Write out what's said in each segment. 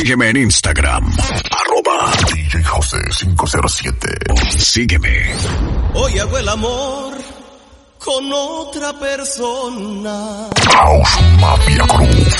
Sígueme en Instagram, arroba DJ José 507. Sígueme. Hoy hago el amor con otra persona. House Mafia Cruz.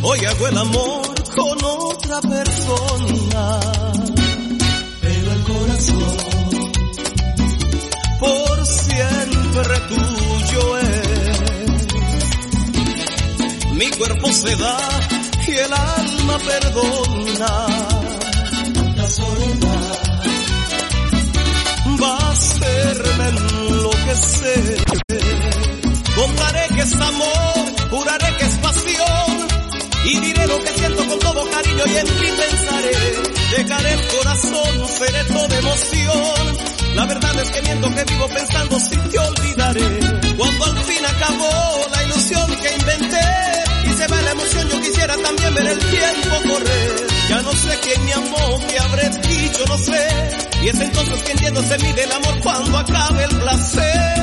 Hoy hago el amor con otra persona. Pero el corazón por siempre tuyo es. Mi cuerpo se da y el alma perdona. La soledad va a hacerme enloquecer. Contaré que es amor, juraré que es pasión. Y diré lo que siento con todo cariño y en ti pensaré. Dejaré el corazón, seré toda emoción. La verdad es que miento que vivo pensando si te olvidaré. Cuando al fin acabó la ilusión que inventé y se va la emoción, yo quisiera también ver el tiempo correr. Ya no sé quién me amó, qué habré dicho, no sé. Y es entonces que entiendo se mide el amor cuando acabe el placer.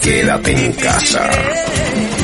Quédate en casa.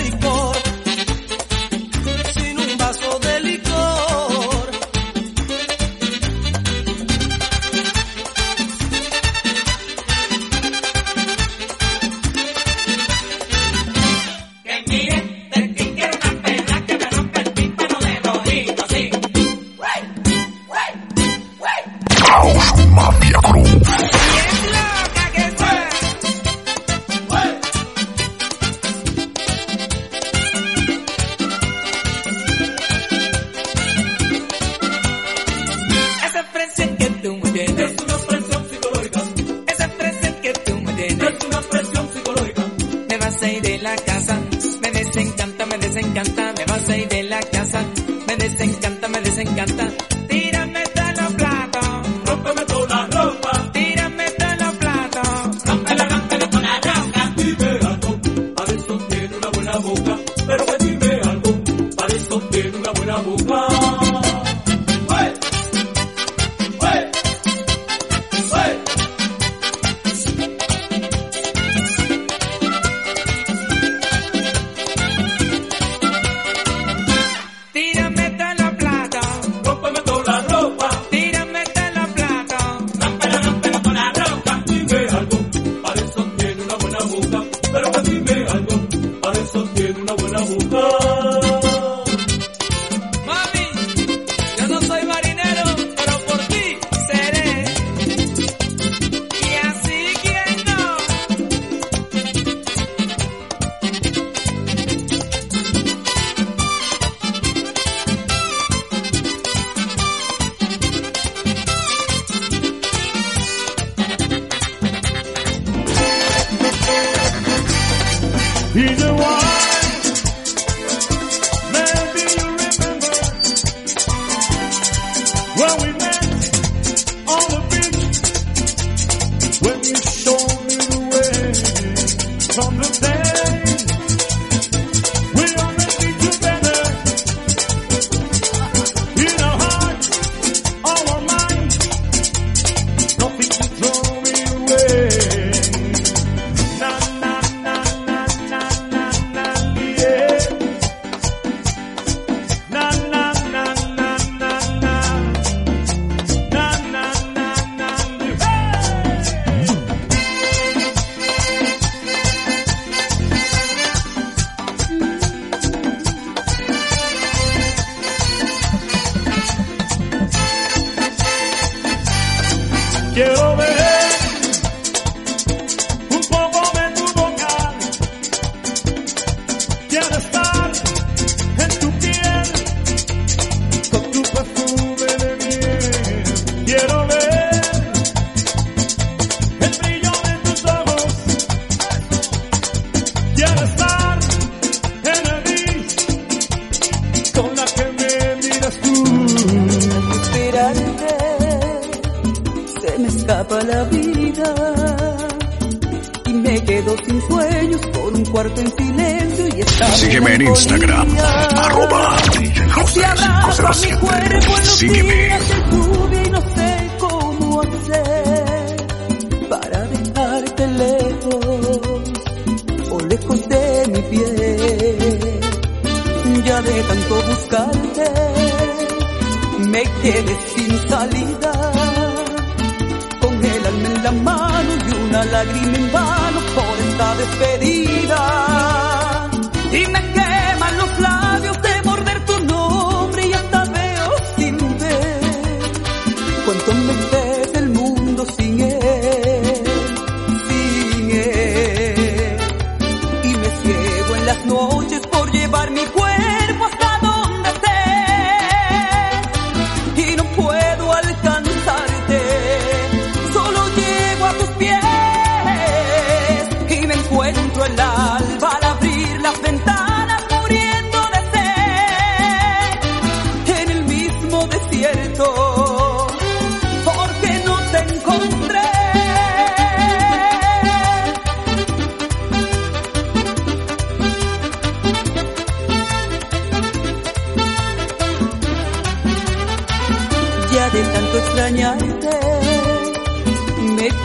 angelical. quiero ver. quedo sin sueños por un cuarto en silencio y está Sígueme en Instagram, arroba Sígueme. Y no sé cómo hacer para dejarte lejos o lejos de mi piel. Ya de tanto buscarte me quedé sin salida con el alma en la mano una lágrima en vano por esta despedida. Dime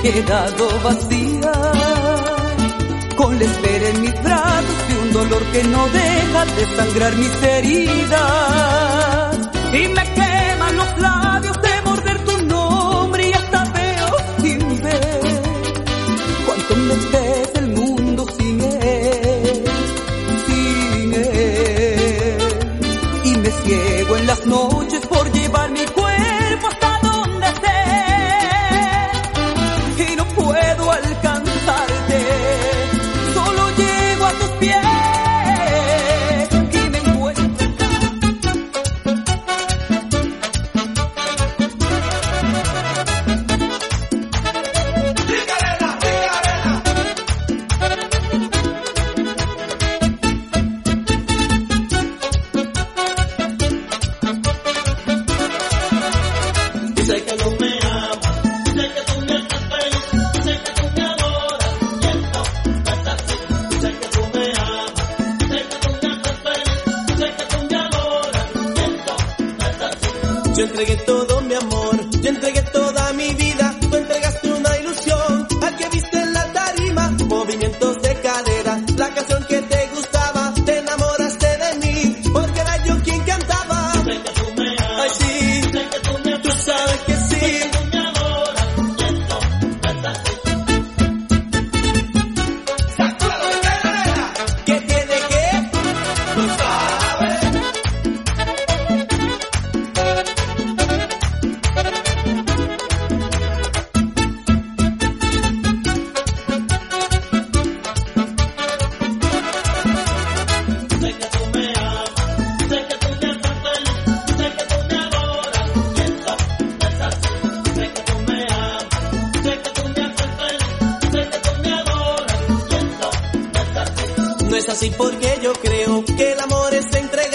quedado vacía, con la espera en mis brazos y un dolor que no deja de sangrar mis heridas. Y me queman los labios de morder tu nombre y hasta veo sin ver cuánto me espera es así porque yo creo que el amor es entrega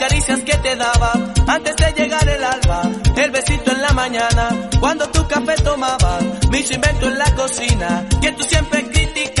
caricias que te daba antes de llegar el alba, el besito en la mañana, cuando tu café tomaba, mis inventos en la cocina, que tú siempre criticas.